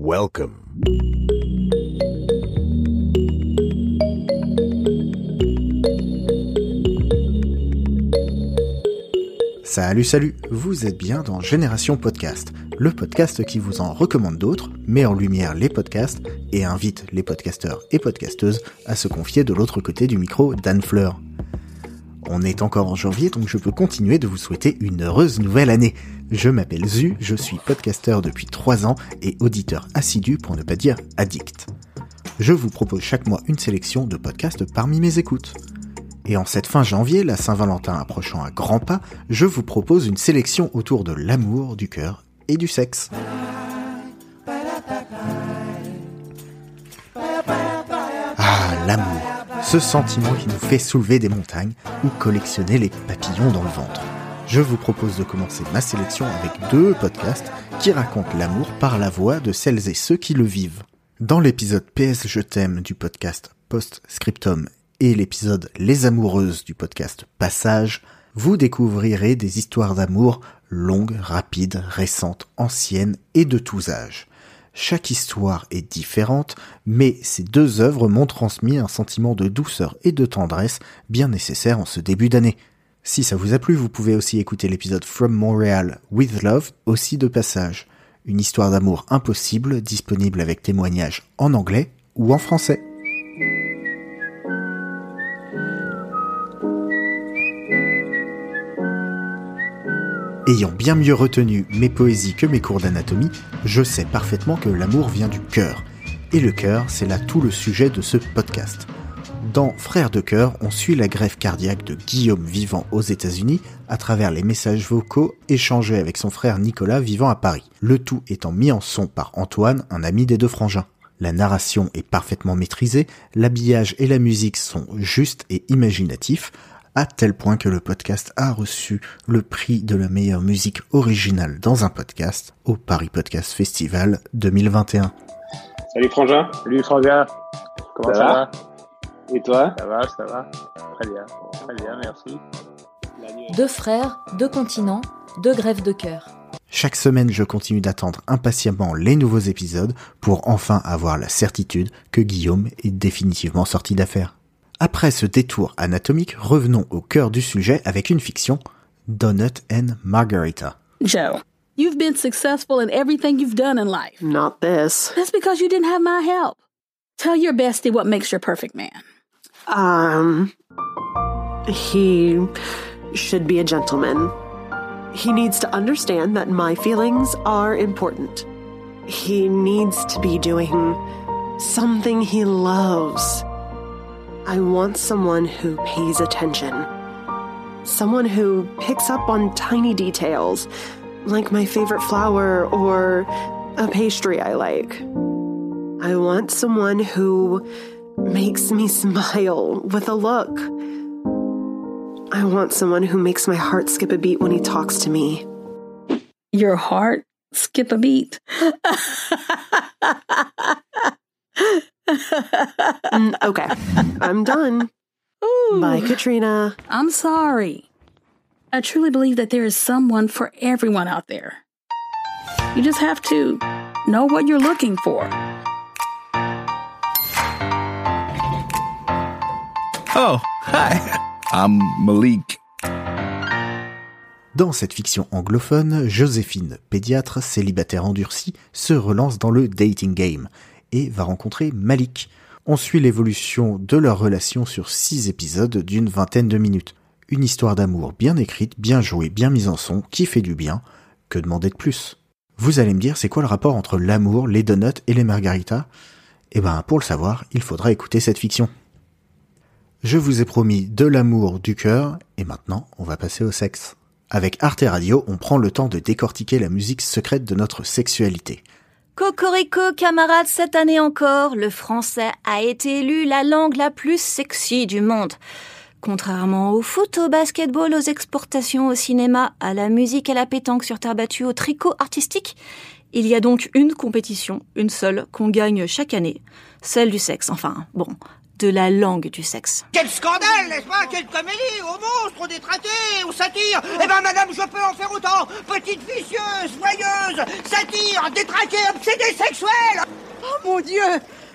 Welcome. Salut, salut, vous êtes bien dans Génération Podcast, le podcast qui vous en recommande d'autres, met en lumière les podcasts et invite les podcasteurs et podcasteuses à se confier de l'autre côté du micro d'Anne Fleur. On est encore en janvier, donc je peux continuer de vous souhaiter une heureuse nouvelle année. Je m'appelle Zu, je suis podcasteur depuis 3 ans et auditeur assidu pour ne pas dire addict. Je vous propose chaque mois une sélection de podcasts parmi mes écoutes. Et en cette fin janvier, la Saint-Valentin approchant à grands pas, je vous propose une sélection autour de l'amour, du cœur et du sexe. Ah, l'amour, ce sentiment qui nous fait soulever des montagnes ou collectionner les papillons dans le ventre. Je vous propose de commencer ma sélection avec deux podcasts qui racontent l'amour par la voix de celles et ceux qui le vivent. Dans l'épisode PS Je t'aime du podcast Post Scriptum et l'épisode Les Amoureuses du podcast Passage, vous découvrirez des histoires d'amour longues, rapides, récentes, anciennes et de tous âges. Chaque histoire est différente, mais ces deux œuvres m'ont transmis un sentiment de douceur et de tendresse bien nécessaire en ce début d'année. Si ça vous a plu, vous pouvez aussi écouter l'épisode From Montreal with Love, aussi de passage. Une histoire d'amour impossible, disponible avec témoignages en anglais ou en français. Ayant bien mieux retenu mes poésies que mes cours d'anatomie, je sais parfaitement que l'amour vient du cœur. Et le cœur, c'est là tout le sujet de ce podcast. Dans Frères de cœur, on suit la grève cardiaque de Guillaume vivant aux États-Unis à travers les messages vocaux échangés avec son frère Nicolas vivant à Paris. Le tout étant mis en son par Antoine, un ami des deux frangins. La narration est parfaitement maîtrisée, l'habillage et la musique sont justes et imaginatifs, à tel point que le podcast a reçu le prix de la meilleure musique originale dans un podcast au Paris Podcast Festival 2021. Salut Frangin. Salut Frangin. Comment ça, Ça va va? Et toi Ça va, ça va. Très bien. Très bien, merci. Deux frères, deux continents, deux grèves de cœur. Chaque semaine, je continue d'attendre impatiemment les nouveaux épisodes pour enfin avoir la certitude que Guillaume est définitivement sorti d'affaire. Après ce détour anatomique, revenons au cœur du sujet avec une fiction, Donut and Margarita. Joe, you've been successful in everything you've done in life. Not this. That's because you didn't have my help. Tell your bestie what makes your perfect man. Um, he should be a gentleman. He needs to understand that my feelings are important. He needs to be doing something he loves. I want someone who pays attention. Someone who picks up on tiny details, like my favorite flower or a pastry I like. I want someone who makes me smile with a look. I want someone who makes my heart skip a beat when he talks to me. Your heart skip a beat. Mm, okay, I'm done. Ooh, Bye, Katrina. I'm sorry. I truly believe that there is someone for everyone out there. You just have to know what you're looking for. Oh, hi. I'm Malik. Dans cette fiction anglophone, Joséphine, pédiatre célibataire endurcie, se relance dans le dating game et va rencontrer Malik. On suit l'évolution de leur relation sur six épisodes d'une vingtaine de minutes. Une histoire d'amour bien écrite, bien jouée, bien mise en son, qui fait du bien. Que demander de plus? Vous allez me dire, c'est quoi le rapport entre l'amour, les donuts et les margaritas? Eh ben, pour le savoir, il faudra écouter cette fiction. Je vous ai promis de l'amour, du cœur, et maintenant, on va passer au sexe. Avec Arte Radio, on prend le temps de décortiquer la musique secrète de notre sexualité. Cocorico, camarades, cette année encore, le français a été élu la langue la plus sexy du monde. Contrairement au foot, au basketball, aux exportations, au cinéma, à la musique, à la pétanque sur terre battue, au tricot artistique, il y a donc une compétition, une seule, qu'on gagne chaque année, celle du sexe, enfin, bon, de la langue du sexe. Quel scandale, n'est-ce pas? Quelle comédie Au monstre, au détraqué, au satire Eh ben, madame, je peux en faire autant Petite vicieuse, joyeuse, satire, détraquée, obsédée sexuelle Oh mon Dieu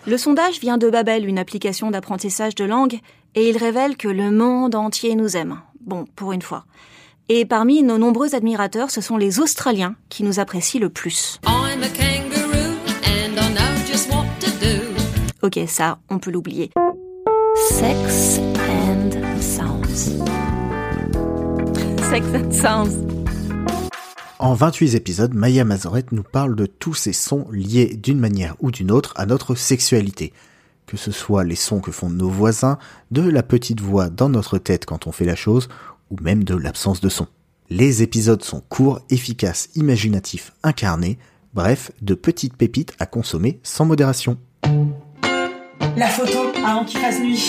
Le sondage vient de Babel, une application d'apprentissage de langue, et il révèle que le monde entier nous aime. Bon, pour une fois. Et parmi nos nombreux admirateurs, ce sont les Australiens qui nous apprécient le plus. Ok, ça, on peut l'oublier. Sex and Sounds. Sex and Sounds. En 28 épisodes, Maya Mazoret nous parle de tous ces sons liés d'une manière ou d'une autre à notre sexualité. Que ce soit les sons que font nos voisins, de la petite voix dans notre tête quand on fait la chose, ou même de l'absence de son. Les épisodes sont courts, efficaces, imaginatifs, incarnés, bref, de petites pépites à consommer sans modération. La photo avant qu'il fasse nuit.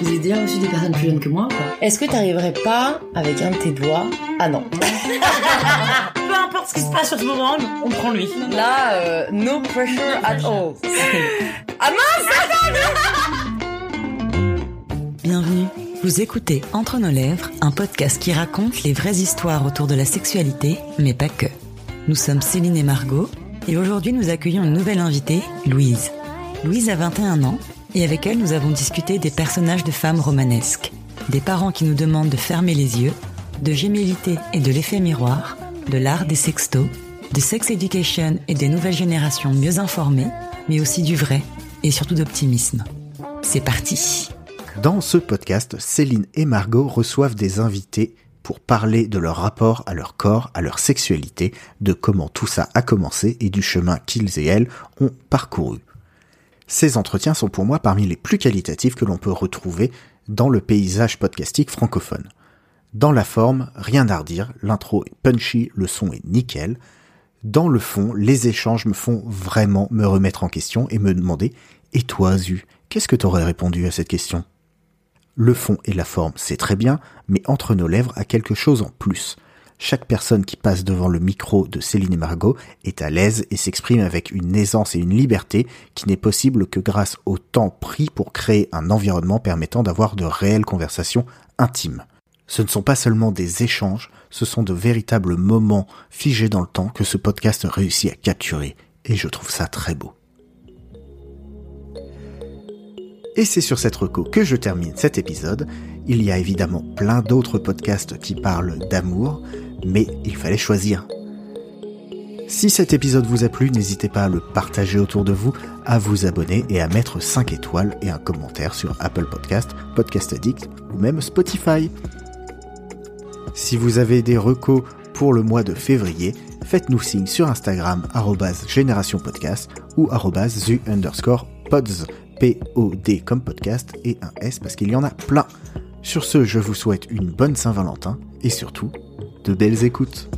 Vous avez déjà reçu des personnes plus jeunes que moi Est-ce que t'arriverais pas avec un de tes doigts Ah non. Peu importe ce qui se passe sur ce moment, on prend lui. Là, euh, no pressure at all. ah mince Bienvenue. Vous écoutez Entre nos lèvres, un podcast qui raconte les vraies histoires autour de la sexualité, mais pas que. Nous sommes Céline et Margot, et aujourd'hui nous accueillons une nouvelle invitée, Louise. Louise a 21 ans, et avec elle nous avons discuté des personnages de femmes romanesques, des parents qui nous demandent de fermer les yeux, de gémilité et de l'effet miroir, de l'art des sextos, de sex education et des nouvelles générations mieux informées, mais aussi du vrai et surtout d'optimisme. C'est parti Dans ce podcast, Céline et Margot reçoivent des invités pour parler de leur rapport à leur corps, à leur sexualité, de comment tout ça a commencé et du chemin qu'ils et elles ont parcouru. Ces entretiens sont pour moi parmi les plus qualitatifs que l'on peut retrouver dans le paysage podcastique francophone. Dans la forme, rien à redire, l'intro est punchy, le son est nickel. Dans le fond, les échanges me font vraiment me remettre en question et me demander Et toi, Zu, qu'est-ce que t'aurais répondu à cette question? Le fond et la forme, c'est très bien, mais entre nos lèvres a quelque chose en plus. Chaque personne qui passe devant le micro de Céline et Margot est à l'aise et s'exprime avec une aisance et une liberté qui n'est possible que grâce au temps pris pour créer un environnement permettant d'avoir de réelles conversations intimes. Ce ne sont pas seulement des échanges, ce sont de véritables moments figés dans le temps que ce podcast réussit à capturer, et je trouve ça très beau. Et c'est sur cette reco que je termine cet épisode. Il y a évidemment plein d'autres podcasts qui parlent d'amour, mais il fallait choisir. Si cet épisode vous a plu, n'hésitez pas à le partager autour de vous, à vous abonner et à mettre 5 étoiles et un commentaire sur Apple Podcast, Podcast Addict ou même Spotify. Si vous avez des recos pour le mois de février, faites-nous signe sur Instagram génération podcast ou zu underscore pods, P-O-D comme podcast et un S parce qu'il y en a plein. Sur ce, je vous souhaite une bonne Saint-Valentin et surtout de belles écoutes.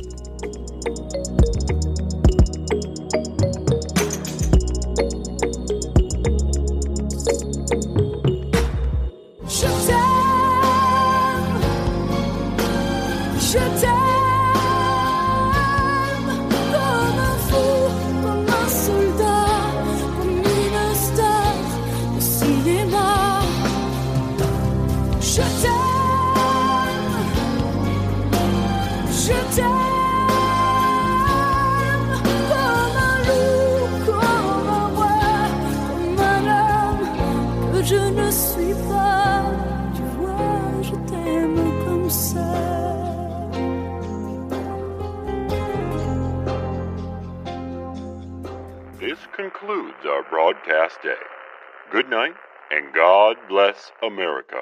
Concludes our broadcast day. Good night, and God bless America.